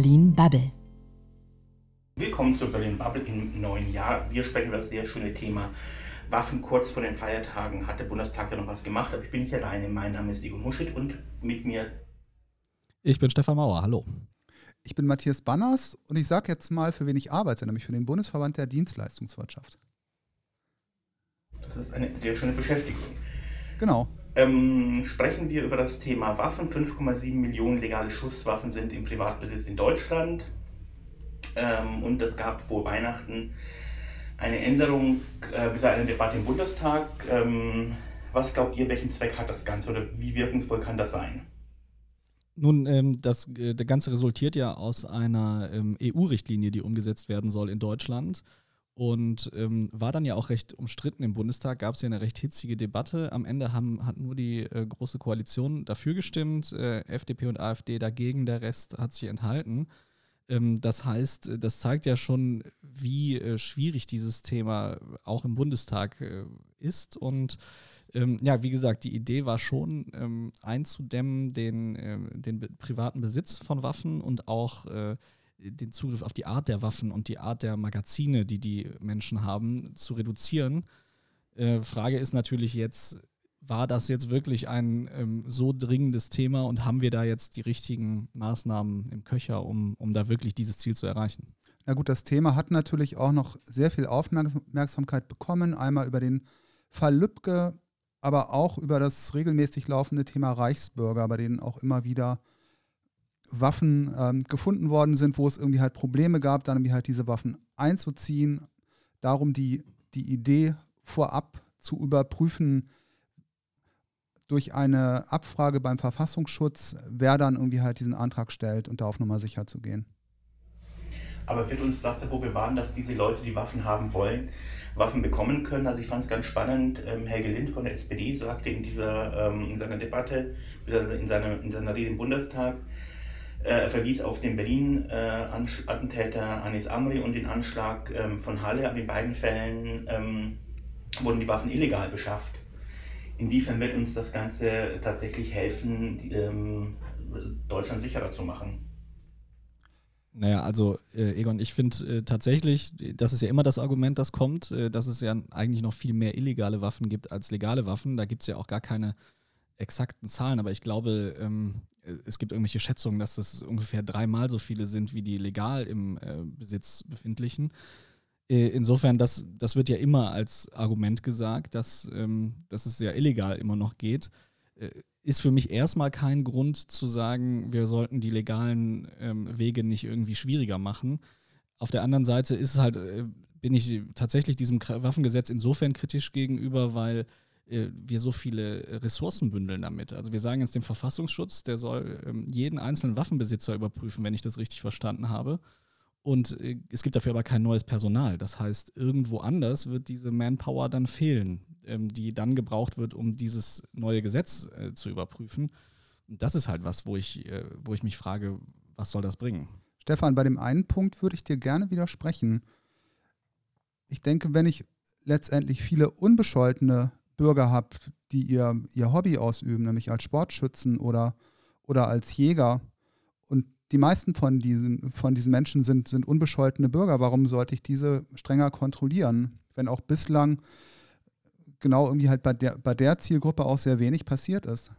Berlin Bubble. Willkommen zu Berlin Bubble im neuen Jahr. Wir sprechen über das sehr schöne Thema Waffen. Kurz vor den Feiertagen hat der Bundestag ja noch was gemacht, aber ich bin nicht alleine. Mein Name ist Egon Huschit und mit mir. Ich bin Stefan Mauer. Hallo. Ich bin Matthias Banners und ich sage jetzt mal, für wen ich arbeite, nämlich für den Bundesverband der Dienstleistungswirtschaft. Das ist eine sehr schöne Beschäftigung. Genau. Ähm, sprechen wir über das Thema Waffen. 5,7 Millionen legale Schusswaffen sind im Privatbesitz in Deutschland. Ähm, und es gab vor Weihnachten eine Änderung, äh, bis eine Debatte im Bundestag. Ähm, was glaubt ihr, welchen Zweck hat das Ganze oder wie wirkungsvoll kann das sein? Nun, ähm, das, äh, das Ganze resultiert ja aus einer ähm, EU-Richtlinie, die umgesetzt werden soll in Deutschland. Und ähm, war dann ja auch recht umstritten im Bundestag, gab es ja eine recht hitzige Debatte. Am Ende haben, hat nur die äh, Große Koalition dafür gestimmt, äh, FDP und AfD dagegen, der Rest hat sich enthalten. Ähm, das heißt, das zeigt ja schon, wie äh, schwierig dieses Thema auch im Bundestag äh, ist. Und ähm, ja, wie gesagt, die Idee war schon, ähm, einzudämmen den, äh, den privaten Besitz von Waffen und auch äh, den Zugriff auf die Art der Waffen und die Art der Magazine, die die Menschen haben, zu reduzieren. Äh, Frage ist natürlich jetzt, war das jetzt wirklich ein ähm, so dringendes Thema und haben wir da jetzt die richtigen Maßnahmen im Köcher, um, um da wirklich dieses Ziel zu erreichen? Na gut, das Thema hat natürlich auch noch sehr viel Aufmerksamkeit bekommen. Einmal über den Fall Lübcke, aber auch über das regelmäßig laufende Thema Reichsbürger, bei denen auch immer wieder Waffen ähm, gefunden worden sind, wo es irgendwie halt Probleme gab, dann irgendwie halt diese Waffen einzuziehen. Darum die, die Idee vorab zu überprüfen, durch eine Abfrage beim Verfassungsschutz, wer dann irgendwie halt diesen Antrag stellt und da auf Nummer sicher zu gehen. Aber wird uns das davor bewahren, dass diese Leute, die Waffen haben wollen, Waffen bekommen können? Also ich fand es ganz spannend, ähm, Helge Lind von der SPD sagte in, dieser, ähm, in seiner Debatte, in seiner, in seiner Rede im Bundestag, äh, er verwies auf den Berlin-Attentäter äh, Anis Amri und den Anschlag ähm, von Halle. Aber in beiden Fällen ähm, wurden die Waffen illegal beschafft. Inwiefern wird uns das Ganze tatsächlich helfen, die, ähm, Deutschland sicherer zu machen? Naja, also äh, Egon, ich finde äh, tatsächlich, das ist ja immer das Argument, das kommt, äh, dass es ja eigentlich noch viel mehr illegale Waffen gibt als legale Waffen. Da gibt es ja auch gar keine exakten Zahlen, aber ich glaube, ähm, es gibt irgendwelche Schätzungen, dass das ungefähr dreimal so viele sind wie die legal im äh, Besitz befindlichen. Äh, insofern, das, das wird ja immer als Argument gesagt, dass, ähm, dass es ja illegal immer noch geht. Äh, ist für mich erstmal kein Grund zu sagen, wir sollten die legalen ähm, Wege nicht irgendwie schwieriger machen. Auf der anderen Seite ist halt, äh, bin ich tatsächlich diesem Waffengesetz insofern kritisch gegenüber, weil äh, wir so viele Ressourcen bündeln damit. Also wir sagen jetzt dem Verfassungsschutz, der soll ähm, jeden einzelnen Waffenbesitzer überprüfen, wenn ich das richtig verstanden habe. Und äh, es gibt dafür aber kein neues Personal. Das heißt, irgendwo anders wird diese Manpower dann fehlen, ähm, die dann gebraucht wird, um dieses neue Gesetz äh, zu überprüfen. Und das ist halt was, wo ich, äh, wo ich mich frage, was soll das bringen? Stefan, bei dem einen Punkt würde ich dir gerne widersprechen. Ich denke, wenn ich letztendlich viele unbescholtene Bürger habe, die ihr, ihr Hobby ausüben, nämlich als Sportschützen oder, oder als Jäger, die meisten von diesen, von diesen Menschen sind, sind unbescholtene Bürger. Warum sollte ich diese strenger kontrollieren, wenn auch bislang genau irgendwie halt bei der, bei der Zielgruppe auch sehr wenig passiert ist?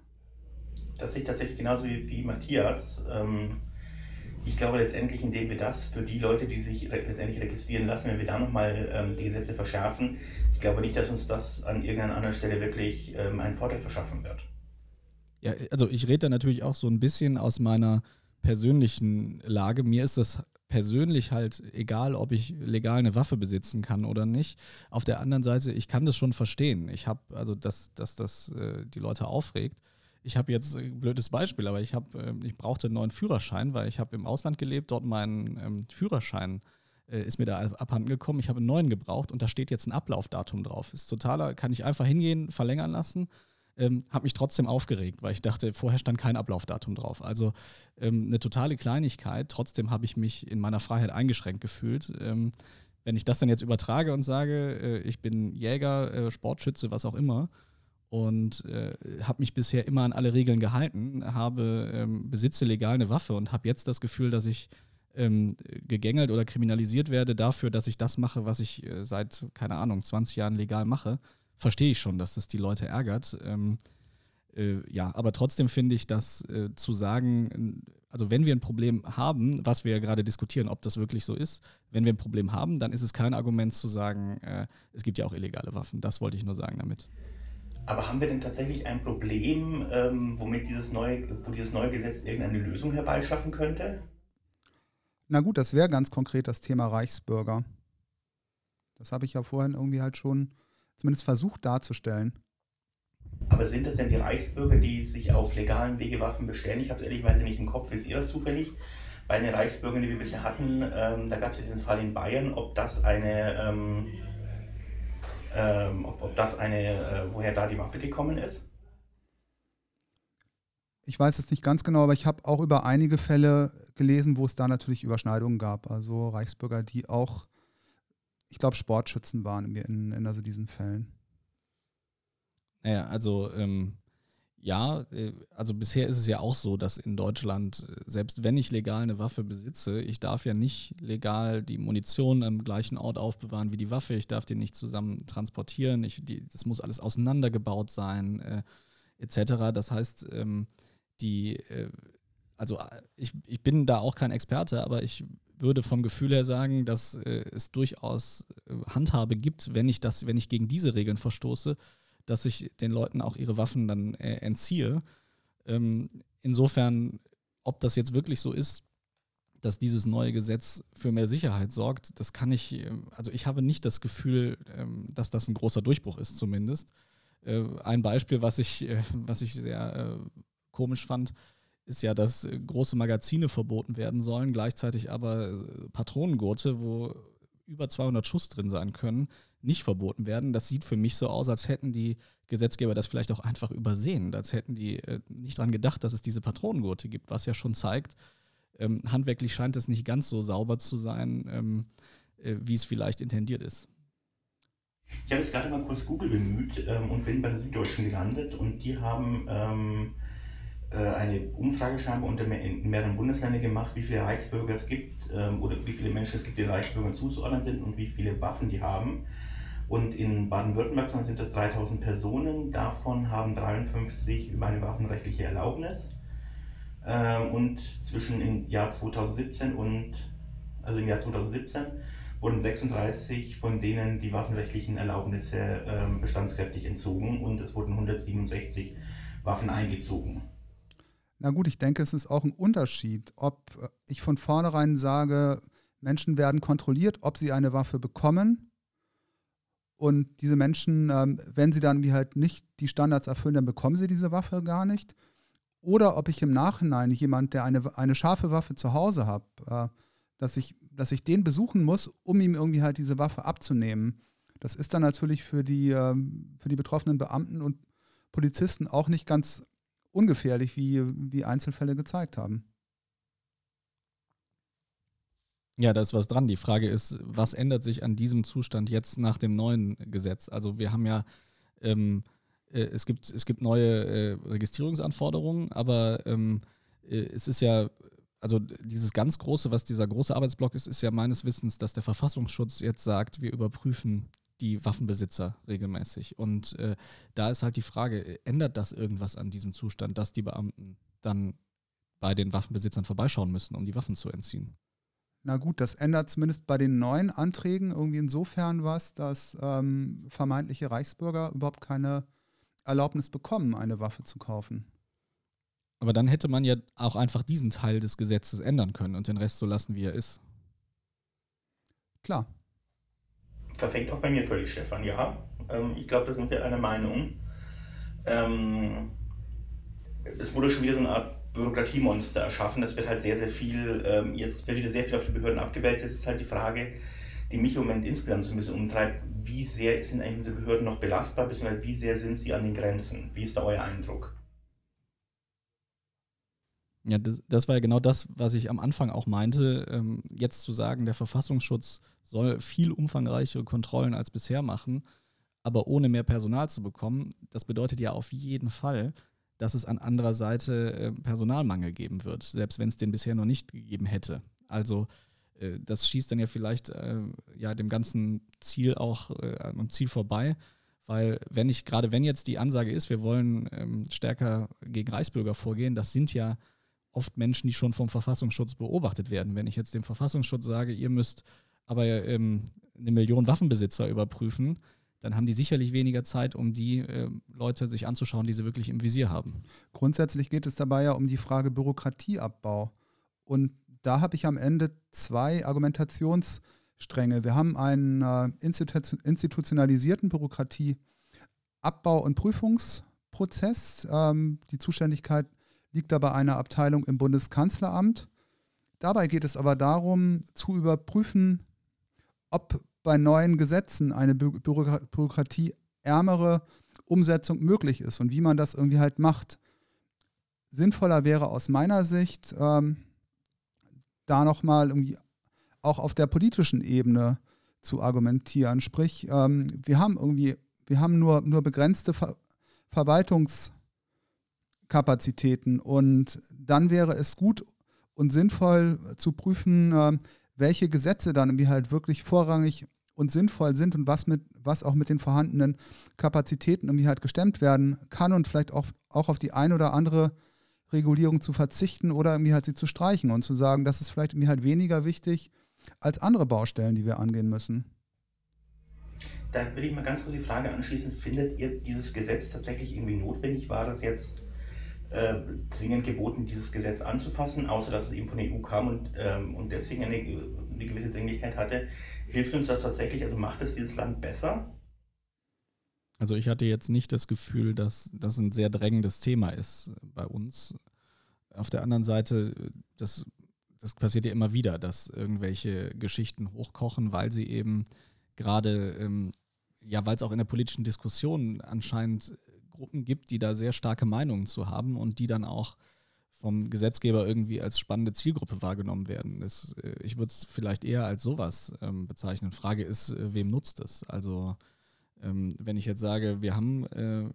Das sehe ich tatsächlich genauso wie, wie Matthias. Ähm, ich glaube letztendlich, indem wir das für die Leute, die sich letztendlich registrieren lassen, wenn wir da nochmal ähm, die Gesetze verschärfen, glaube nicht, dass uns das an irgendeiner anderen Stelle wirklich ähm, einen Vorteil verschaffen wird. Ja, also ich rede da natürlich auch so ein bisschen aus meiner persönlichen Lage. Mir ist das persönlich halt egal, ob ich legal eine Waffe besitzen kann oder nicht. Auf der anderen Seite, ich kann das schon verstehen. Ich habe, also dass, dass das äh, die Leute aufregt. Ich habe jetzt ein blödes Beispiel, aber ich habe, äh, ich brauchte einen neuen Führerschein, weil ich habe im Ausland gelebt, dort mein ähm, Führerschein äh, ist mir da abhanden gekommen. Ich habe einen neuen gebraucht und da steht jetzt ein Ablaufdatum drauf. Ist totaler, kann ich einfach hingehen, verlängern lassen ähm, habe mich trotzdem aufgeregt, weil ich dachte, vorher stand kein Ablaufdatum drauf. Also ähm, eine totale Kleinigkeit. Trotzdem habe ich mich in meiner Freiheit eingeschränkt gefühlt. Ähm, wenn ich das dann jetzt übertrage und sage, äh, ich bin Jäger, äh, Sportschütze, was auch immer, und äh, habe mich bisher immer an alle Regeln gehalten, habe ähm, besitze legal eine Waffe und habe jetzt das Gefühl, dass ich ähm, gegängelt oder kriminalisiert werde dafür, dass ich das mache, was ich äh, seit, keine Ahnung, 20 Jahren legal mache, verstehe ich schon, dass das die Leute ärgert. Ähm, äh, ja, aber trotzdem finde ich, dass äh, zu sagen, also wenn wir ein Problem haben, was wir ja gerade diskutieren, ob das wirklich so ist, wenn wir ein Problem haben, dann ist es kein Argument zu sagen, äh, es gibt ja auch illegale Waffen. Das wollte ich nur sagen damit. Aber haben wir denn tatsächlich ein Problem, ähm, womit dieses neue, wo dieses neue Gesetz irgendeine Lösung herbeischaffen könnte? Na gut, das wäre ganz konkret das Thema Reichsbürger. Das habe ich ja vorhin irgendwie halt schon zumindest versucht darzustellen. Aber sind das denn die Reichsbürger, die sich auf legalen Wege Waffen bestellen? Ich habe es ehrlicherweise nicht im Kopf. Ist ihr das zufällig? Bei den Reichsbürgern, die wir bisher hatten, ähm, da gab es ja diesen Fall in Bayern, ob das eine, ähm, ähm, ob, ob, das eine, äh, woher da die Waffe gekommen ist? Ich weiß es nicht ganz genau, aber ich habe auch über einige Fälle gelesen, wo es da natürlich Überschneidungen gab. Also Reichsbürger, die auch, ich glaube, Sportschützen waren in, in also diesen Fällen. Naja, also ähm, ja, äh, also bisher ist es ja auch so, dass in Deutschland, äh, selbst wenn ich legal eine Waffe besitze, ich darf ja nicht legal die Munition am gleichen Ort aufbewahren wie die Waffe, ich darf die nicht zusammen transportieren, ich, die, das muss alles auseinandergebaut sein, äh, etc. Das heißt, ähm, die, äh, also äh, ich, ich bin da auch kein Experte, aber ich würde vom Gefühl her sagen, dass äh, es durchaus Handhabe gibt, wenn ich das, wenn ich gegen diese Regeln verstoße, dass ich den Leuten auch ihre Waffen dann entziehe. Ähm, insofern, ob das jetzt wirklich so ist, dass dieses neue Gesetz für mehr Sicherheit sorgt, das kann ich, also ich habe nicht das Gefühl, ähm, dass das ein großer Durchbruch ist zumindest. Ein Beispiel, was ich, was ich sehr komisch fand, ist ja, dass äh, große Magazine verboten werden sollen, gleichzeitig aber äh, Patronengurte, wo über 200 Schuss drin sein können, nicht verboten werden. Das sieht für mich so aus, als hätten die Gesetzgeber das vielleicht auch einfach übersehen, als hätten die äh, nicht daran gedacht, dass es diese Patronengurte gibt, was ja schon zeigt, ähm, handwerklich scheint es nicht ganz so sauber zu sein, ähm, äh, wie es vielleicht intendiert ist. Ich habe jetzt gerade mal kurz Google bemüht ähm, und bin bei der Süddeutschen gelandet und die haben eine Umfrage scheinbar unter mehr, in mehreren Bundesländern gemacht, wie viele Reichsbürger es gibt ähm, oder wie viele Menschen es gibt, die Reichsbürgern zuzuordnen sind und wie viele Waffen die haben. Und in Baden-Württemberg sind das 3000 Personen, davon haben 53 über eine waffenrechtliche Erlaubnis. Ähm, und zwischen im Jahr 2017 und, also im Jahr 2017, wurden 36 von denen die waffenrechtlichen Erlaubnisse ähm, bestandskräftig entzogen und es wurden 167 Waffen eingezogen. Na gut, ich denke, es ist auch ein Unterschied, ob ich von vornherein sage, Menschen werden kontrolliert, ob sie eine Waffe bekommen und diese Menschen, ähm, wenn sie dann wie halt nicht die Standards erfüllen, dann bekommen sie diese Waffe gar nicht. Oder ob ich im Nachhinein jemand, der eine, eine scharfe Waffe zu Hause hat, äh, dass, ich, dass ich den besuchen muss, um ihm irgendwie halt diese Waffe abzunehmen. Das ist dann natürlich für die, äh, für die betroffenen Beamten und Polizisten auch nicht ganz ungefährlich, wie, wie Einzelfälle gezeigt haben. Ja, da ist was dran. Die Frage ist, was ändert sich an diesem Zustand jetzt nach dem neuen Gesetz? Also wir haben ja, ähm, äh, es, gibt, es gibt neue äh, Registrierungsanforderungen, aber ähm, äh, es ist ja, also dieses ganz große, was dieser große Arbeitsblock ist, ist ja meines Wissens, dass der Verfassungsschutz jetzt sagt, wir überprüfen die Waffenbesitzer regelmäßig. Und äh, da ist halt die Frage, ändert das irgendwas an diesem Zustand, dass die Beamten dann bei den Waffenbesitzern vorbeischauen müssen, um die Waffen zu entziehen? Na gut, das ändert zumindest bei den neuen Anträgen irgendwie insofern was, dass ähm, vermeintliche Reichsbürger überhaupt keine Erlaubnis bekommen, eine Waffe zu kaufen. Aber dann hätte man ja auch einfach diesen Teil des Gesetzes ändern können und den Rest so lassen, wie er ist. Klar. Verfängt auch bei mir völlig, Stefan, ja. Ähm, ich glaube, da sind wir einer Meinung. Ähm, es wurde schon wieder so eine Art Bürokratiemonster erschaffen. Das wird halt sehr, sehr viel, ähm, jetzt wird wieder sehr viel auf die Behörden abgewälzt. Jetzt ist halt die Frage, die mich im Moment insgesamt so ein bisschen umtreibt, wie sehr sind eigentlich unsere Behörden noch belastbar, beziehungsweise wie sehr sind sie an den Grenzen? Wie ist da euer Eindruck? Ja, das, das war ja genau das, was ich am Anfang auch meinte. Ähm, jetzt zu sagen, der Verfassungsschutz soll viel umfangreichere Kontrollen als bisher machen, aber ohne mehr Personal zu bekommen, das bedeutet ja auf jeden Fall, dass es an anderer Seite äh, Personalmangel geben wird, selbst wenn es den bisher noch nicht gegeben hätte. Also äh, das schießt dann ja vielleicht äh, ja dem ganzen Ziel auch äh, am Ziel vorbei. Weil wenn ich, gerade wenn jetzt die Ansage ist, wir wollen ähm, stärker gegen Reichsbürger vorgehen, das sind ja oft Menschen, die schon vom Verfassungsschutz beobachtet werden. Wenn ich jetzt dem Verfassungsschutz sage, ihr müsst aber ähm, eine Million Waffenbesitzer überprüfen, dann haben die sicherlich weniger Zeit, um die äh, Leute sich anzuschauen, die sie wirklich im Visier haben. Grundsätzlich geht es dabei ja um die Frage Bürokratieabbau. Und da habe ich am Ende zwei Argumentationsstränge. Wir haben einen äh, institutionalisierten Bürokratieabbau- und Prüfungsprozess. Ähm, die Zuständigkeit liegt da bei einer Abteilung im Bundeskanzleramt. Dabei geht es aber darum, zu überprüfen, ob bei neuen Gesetzen eine Bü bürokratieärmere Umsetzung möglich ist und wie man das irgendwie halt macht. Sinnvoller wäre aus meiner Sicht, ähm, da nochmal irgendwie auch auf der politischen Ebene zu argumentieren. Sprich, ähm, wir haben irgendwie, wir haben nur, nur begrenzte Ver Verwaltungskapazitäten und dann wäre es gut und sinnvoll zu prüfen, äh, welche Gesetze dann irgendwie halt wirklich vorrangig und sinnvoll sind und was mit, was auch mit den vorhandenen Kapazitäten irgendwie halt gestemmt werden kann und vielleicht auch, auch auf die ein oder andere Regulierung zu verzichten oder irgendwie halt sie zu streichen und zu sagen, das ist vielleicht irgendwie halt weniger wichtig als andere Baustellen, die wir angehen müssen. Da will ich mal ganz kurz die Frage anschließen, findet ihr dieses Gesetz tatsächlich irgendwie notwendig? War das jetzt äh, zwingend geboten, dieses Gesetz anzufassen, außer dass es eben von der EU kam und, ähm, und deswegen eine, eine gewisse Dringlichkeit hatte? Hilft uns das tatsächlich, also macht es dieses Land besser? Also ich hatte jetzt nicht das Gefühl, dass das ein sehr drängendes Thema ist bei uns. Auf der anderen Seite, das, das passiert ja immer wieder, dass irgendwelche Geschichten hochkochen, weil sie eben gerade, ähm, ja, weil es auch in der politischen Diskussion anscheinend Gruppen gibt, die da sehr starke Meinungen zu haben und die dann auch vom Gesetzgeber irgendwie als spannende Zielgruppe wahrgenommen werden. Das, äh, ich würde es vielleicht eher als sowas ähm, bezeichnen. Frage ist, äh, wem nutzt es? Also ähm, wenn ich jetzt sage, wir haben äh,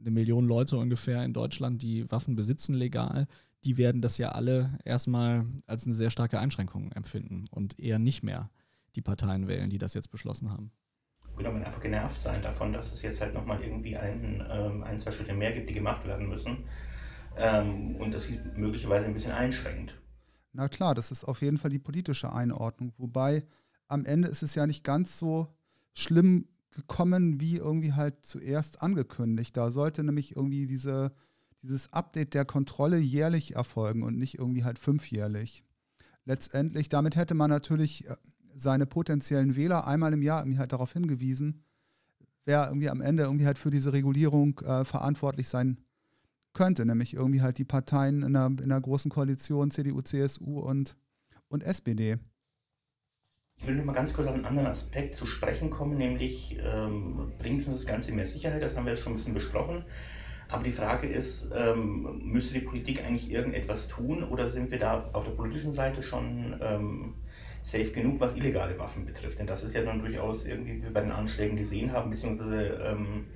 eine Million Leute ungefähr in Deutschland, die Waffen besitzen legal, die werden das ja alle erstmal als eine sehr starke Einschränkung empfinden und eher nicht mehr die Parteien wählen, die das jetzt beschlossen haben. Man einfach genervt sein davon, dass es jetzt halt nochmal irgendwie ein, ähm, ein, zwei Schritte mehr gibt, die gemacht werden müssen. Ähm, und das möglicherweise ein bisschen einschränkt. Na klar, das ist auf jeden Fall die politische Einordnung. Wobei am Ende ist es ja nicht ganz so schlimm gekommen, wie irgendwie halt zuerst angekündigt. Da sollte nämlich irgendwie diese, dieses Update der Kontrolle jährlich erfolgen und nicht irgendwie halt fünfjährlich. Letztendlich, damit hätte man natürlich äh, seine potenziellen Wähler einmal im Jahr irgendwie halt darauf hingewiesen, wer irgendwie am Ende irgendwie halt für diese Regulierung äh, verantwortlich sein könnte, nämlich irgendwie halt die Parteien in einer, in einer großen Koalition, CDU, CSU und, und SPD. Ich will nur mal ganz kurz auf einen anderen Aspekt zu sprechen kommen, nämlich ähm, bringt uns das Ganze mehr Sicherheit, das haben wir jetzt schon ein bisschen besprochen. Aber die Frage ist, ähm, müsste die Politik eigentlich irgendetwas tun oder sind wir da auf der politischen Seite schon ähm, safe genug, was illegale Waffen betrifft? Denn das ist ja dann durchaus irgendwie, wie wir bei den Anschlägen gesehen haben, beziehungsweise ähm,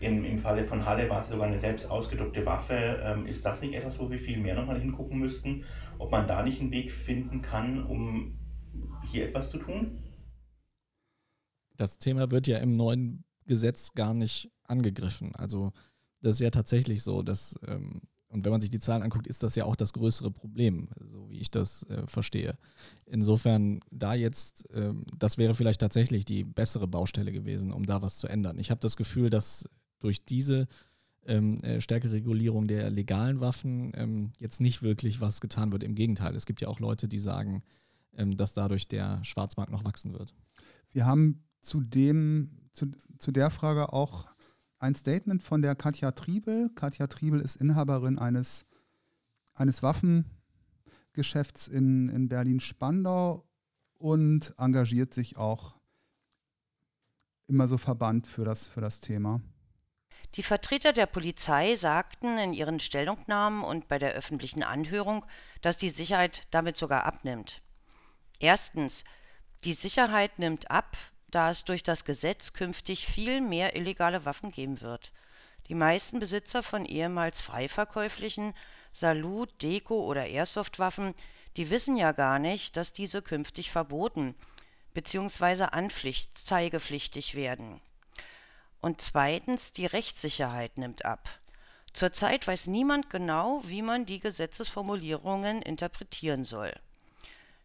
im, im Falle von Halle war es sogar eine selbst ausgedruckte Waffe. Ähm, ist das nicht etwas, wo wir viel mehr nochmal hingucken müssten, ob man da nicht einen Weg finden kann, um hier etwas zu tun? Das Thema wird ja im neuen Gesetz gar nicht angegriffen. Also das ist ja tatsächlich so, dass, ähm, und wenn man sich die Zahlen anguckt, ist das ja auch das größere Problem, so wie ich das äh, verstehe. Insofern, da jetzt, äh, das wäre vielleicht tatsächlich die bessere Baustelle gewesen, um da was zu ändern. Ich habe das Gefühl, dass durch diese ähm, äh, stärkere Regulierung der legalen Waffen ähm, jetzt nicht wirklich was getan wird. Im Gegenteil, es gibt ja auch Leute, die sagen, ähm, dass dadurch der Schwarzmarkt noch wachsen wird. Wir haben zu, dem, zu, zu der Frage auch ein Statement von der Katja Triebel. Katja Triebel ist Inhaberin eines, eines Waffengeschäfts in, in Berlin-Spandau und engagiert sich auch immer so verbannt für das, für das Thema. Die Vertreter der Polizei sagten in ihren Stellungnahmen und bei der öffentlichen Anhörung, dass die Sicherheit damit sogar abnimmt. Erstens, die Sicherheit nimmt ab, da es durch das Gesetz künftig viel mehr illegale Waffen geben wird. Die meisten Besitzer von ehemals freiverkäuflichen Salut, Deko oder Airsoft-Waffen, die wissen ja gar nicht, dass diese künftig verboten bzw. anzeigepflichtig werden. Und zweitens, die Rechtssicherheit nimmt ab. Zurzeit weiß niemand genau, wie man die Gesetzesformulierungen interpretieren soll.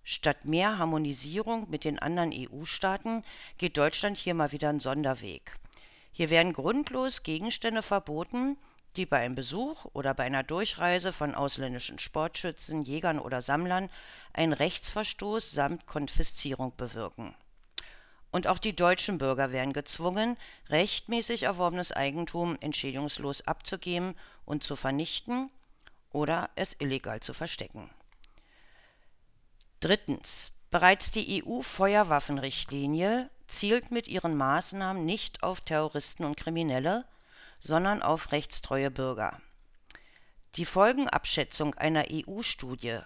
Statt mehr Harmonisierung mit den anderen EU-Staaten geht Deutschland hier mal wieder einen Sonderweg. Hier werden grundlos Gegenstände verboten, die bei einem Besuch oder bei einer Durchreise von ausländischen Sportschützen, Jägern oder Sammlern einen Rechtsverstoß samt Konfiszierung bewirken. Und auch die deutschen Bürger werden gezwungen, rechtmäßig erworbenes Eigentum entschädigungslos abzugeben und zu vernichten oder es illegal zu verstecken. Drittens. Bereits die EU-Feuerwaffenrichtlinie zielt mit ihren Maßnahmen nicht auf Terroristen und Kriminelle, sondern auf rechtstreue Bürger. Die Folgenabschätzung einer EU-Studie,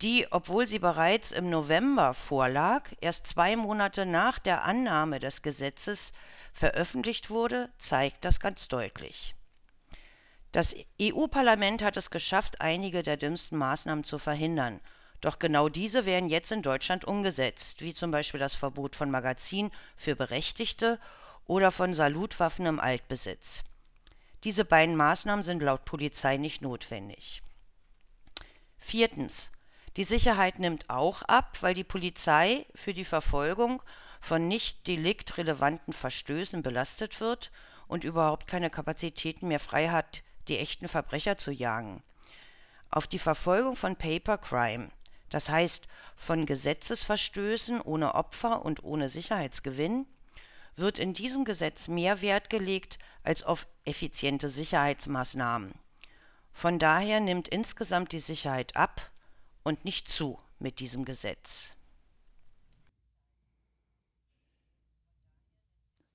die, obwohl sie bereits im November vorlag, erst zwei Monate nach der Annahme des Gesetzes veröffentlicht wurde, zeigt das ganz deutlich. Das EU-Parlament hat es geschafft, einige der dümmsten Maßnahmen zu verhindern. Doch genau diese werden jetzt in Deutschland umgesetzt, wie zum Beispiel das Verbot von Magazinen für Berechtigte oder von Salutwaffen im Altbesitz. Diese beiden Maßnahmen sind laut Polizei nicht notwendig. Viertens. Die Sicherheit nimmt auch ab, weil die Polizei für die Verfolgung von nicht deliktrelevanten Verstößen belastet wird und überhaupt keine Kapazitäten mehr frei hat, die echten Verbrecher zu jagen. Auf die Verfolgung von Paper Crime, das heißt von Gesetzesverstößen ohne Opfer und ohne Sicherheitsgewinn, wird in diesem Gesetz mehr Wert gelegt als auf effiziente Sicherheitsmaßnahmen. Von daher nimmt insgesamt die Sicherheit ab und nicht zu mit diesem Gesetz.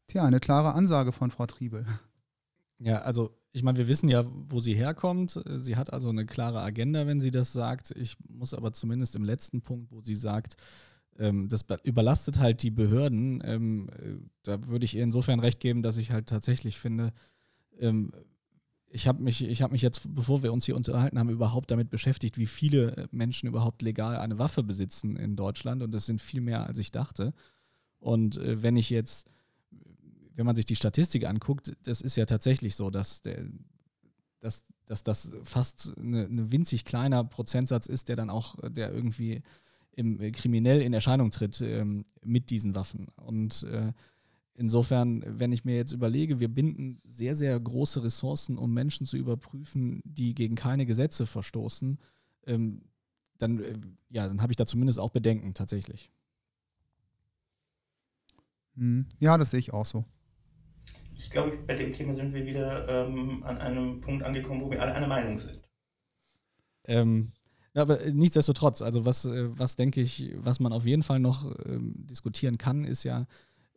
Tja, eine klare Ansage von Frau Triebel. Ja, also ich meine, wir wissen ja, wo sie herkommt. Sie hat also eine klare Agenda, wenn sie das sagt. Ich muss aber zumindest im letzten Punkt, wo sie sagt, ähm, das überlastet halt die Behörden. Ähm, äh, da würde ich ihr insofern recht geben, dass ich halt tatsächlich finde, ähm, ich habe mich, hab mich jetzt, bevor wir uns hier unterhalten haben, überhaupt damit beschäftigt, wie viele Menschen überhaupt legal eine Waffe besitzen in Deutschland. Und das sind viel mehr, als ich dachte. Und äh, wenn ich jetzt, wenn man sich die Statistik anguckt, das ist ja tatsächlich so, dass der, dass, dass das fast eine winzig kleiner Prozentsatz ist, der dann auch, der irgendwie im, äh, kriminell in Erscheinung tritt ähm, mit diesen Waffen. Und äh, insofern, wenn ich mir jetzt überlege, wir binden sehr, sehr große Ressourcen, um Menschen zu überprüfen, die gegen keine Gesetze verstoßen, ähm, dann, äh, ja, dann habe ich da zumindest auch Bedenken tatsächlich. Hm. Ja, das sehe ich auch so. Ich glaube, bei dem Thema sind wir wieder ähm, an einem Punkt angekommen, wo wir alle einer Meinung sind. Ähm, aber äh, nichtsdestotrotz, also was, äh, was denke ich, was man auf jeden Fall noch ähm, diskutieren kann, ist ja,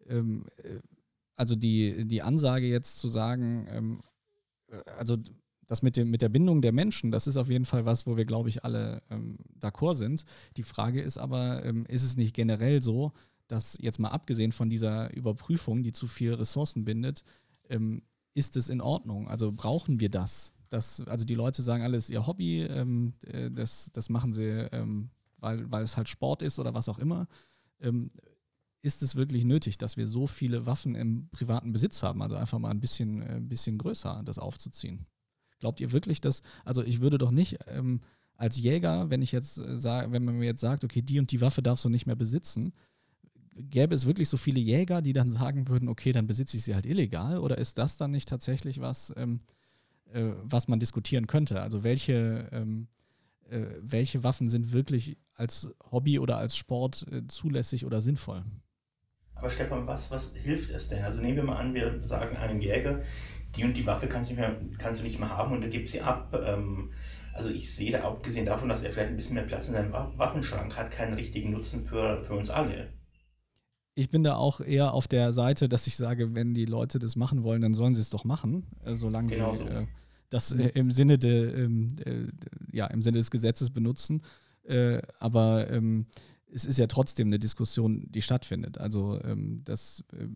ähm, äh, also die, die Ansage jetzt zu sagen, ähm, also das mit, dem, mit der Bindung der Menschen, das ist auf jeden Fall was, wo wir, glaube ich, alle ähm, d'accord sind. Die Frage ist aber, ähm, ist es nicht generell so, dass jetzt mal abgesehen von dieser Überprüfung, die zu viel Ressourcen bindet, ähm, ist es in Ordnung? Also brauchen wir das? Das, also die Leute sagen alles ihr Hobby, ähm, äh, das, das machen sie, ähm, weil, weil es halt Sport ist oder was auch immer. Ähm, ist es wirklich nötig, dass wir so viele Waffen im privaten Besitz haben? Also einfach mal ein bisschen, äh, bisschen größer das aufzuziehen. Glaubt ihr wirklich, dass, also ich würde doch nicht ähm, als Jäger, wenn ich jetzt äh, sage, wenn man mir jetzt sagt, okay, die und die Waffe darfst du nicht mehr besitzen, gäbe es wirklich so viele Jäger, die dann sagen würden, okay, dann besitze ich sie halt illegal? Oder ist das dann nicht tatsächlich was, ähm, äh, was man diskutieren könnte. Also welche, ähm, äh, welche Waffen sind wirklich als Hobby oder als Sport äh, zulässig oder sinnvoll? Aber Stefan, was, was hilft es denn? Also nehmen wir mal an, wir sagen einem Jäger, die und die Waffe kannst du nicht mehr, kannst du nicht mehr haben und er gibt sie ab. Ähm, also ich sehe da abgesehen davon, dass er vielleicht ein bisschen mehr Platz in seinem Waffenschrank hat, keinen richtigen Nutzen für, für uns alle. Ich bin da auch eher auf der Seite, dass ich sage, wenn die Leute das machen wollen, dann sollen sie es doch machen, äh, solange genau sie so. äh, das äh, im Sinne de, ähm, äh, ja, im Sinne des Gesetzes benutzen. Äh, aber ähm, es ist ja trotzdem eine Diskussion, die stattfindet. Also ähm, das äh,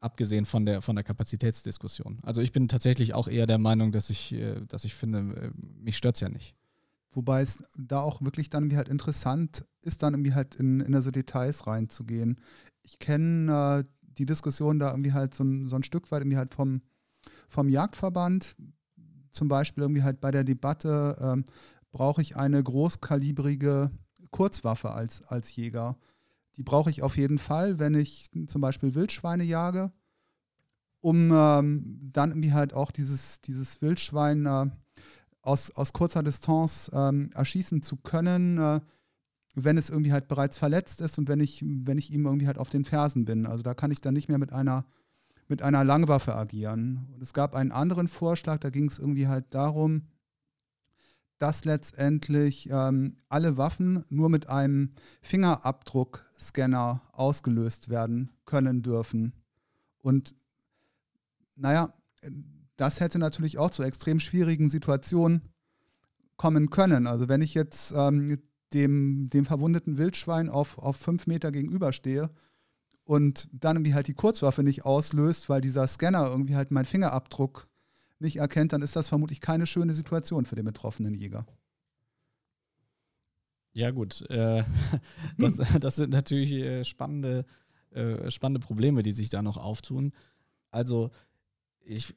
abgesehen von der von der Kapazitätsdiskussion. Also ich bin tatsächlich auch eher der Meinung, dass ich, äh, dass ich finde, äh, mich stört es ja nicht. Wobei es da auch wirklich dann irgendwie halt interessant ist, dann irgendwie halt in, in so Details reinzugehen. Ich kenne äh, die Diskussion da irgendwie halt so ein, so ein Stück weit irgendwie halt vom, vom Jagdverband. Zum Beispiel irgendwie halt bei der Debatte, ähm, brauche ich eine großkalibrige Kurzwaffe als, als Jäger. Die brauche ich auf jeden Fall, wenn ich zum Beispiel Wildschweine jage, um ähm, dann irgendwie halt auch dieses, dieses Wildschwein äh, aus, aus kurzer Distanz ähm, erschießen zu können, äh, wenn es irgendwie halt bereits verletzt ist und wenn ich, wenn ich ihm irgendwie halt auf den Fersen bin. Also da kann ich dann nicht mehr mit einer, mit einer Langwaffe agieren. Und es gab einen anderen Vorschlag, da ging es irgendwie halt darum, dass letztendlich ähm, alle Waffen nur mit einem Fingerabdruckscanner ausgelöst werden können dürfen. Und naja, das hätte natürlich auch zu extrem schwierigen Situationen kommen können. Also wenn ich jetzt ähm, dem, dem verwundeten Wildschwein auf, auf fünf Meter gegenüberstehe und dann irgendwie halt die Kurzwaffe nicht auslöst, weil dieser Scanner irgendwie halt meinen Fingerabdruck nicht erkennt, dann ist das vermutlich keine schöne Situation für den betroffenen Jäger. Ja, gut. Äh, das, das, sind natürlich äh, spannende, äh, spannende Probleme, die sich da noch auftun. Also, ich,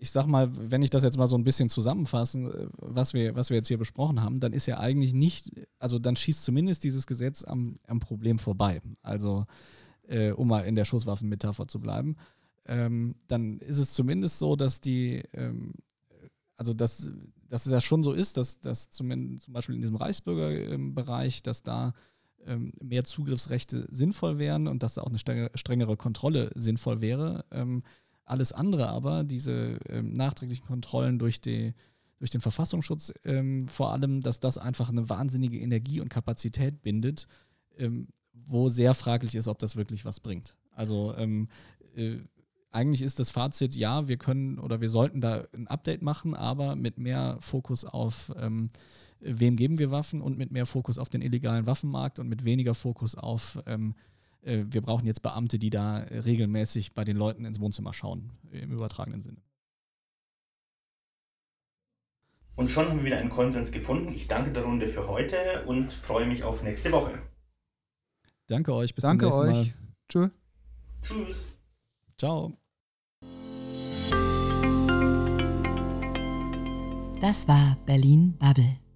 ich sag mal, wenn ich das jetzt mal so ein bisschen zusammenfassen, äh, was wir, was wir jetzt hier besprochen haben, dann ist ja eigentlich nicht, also dann schießt zumindest dieses Gesetz am, am Problem vorbei. Also, äh, um mal in der Schusswaffenmetapher zu bleiben ähm, dann ist es zumindest so, dass die, ähm, also dass, dass es ja schon so ist, dass, dass zum, zum Beispiel in diesem Reichsbürgerbereich, dass da ähm, mehr Zugriffsrechte sinnvoll wären und dass da auch eine strengere Kontrolle sinnvoll wäre. Alles andere aber, diese ähm, nachträglichen Kontrollen durch die durch den Verfassungsschutz ähm, vor allem, dass das einfach eine wahnsinnige Energie und Kapazität bindet, ähm, wo sehr fraglich ist, ob das wirklich was bringt. Also ähm, äh, eigentlich ist das Fazit, ja, wir können oder wir sollten da ein Update machen, aber mit mehr Fokus auf, ähm, wem geben wir Waffen und mit mehr Fokus auf den illegalen Waffenmarkt und mit weniger Fokus auf, ähm, äh, wir brauchen jetzt Beamte, die da regelmäßig bei den Leuten ins Wohnzimmer schauen, im übertragenen Sinne. Und schon haben wir wieder einen Konsens gefunden. Ich danke der Runde für heute und freue mich auf nächste Woche. Danke euch, bis danke zum nächsten euch. Mal. Tschö. Tschüss. Ciao. Das war Berlin Bubble.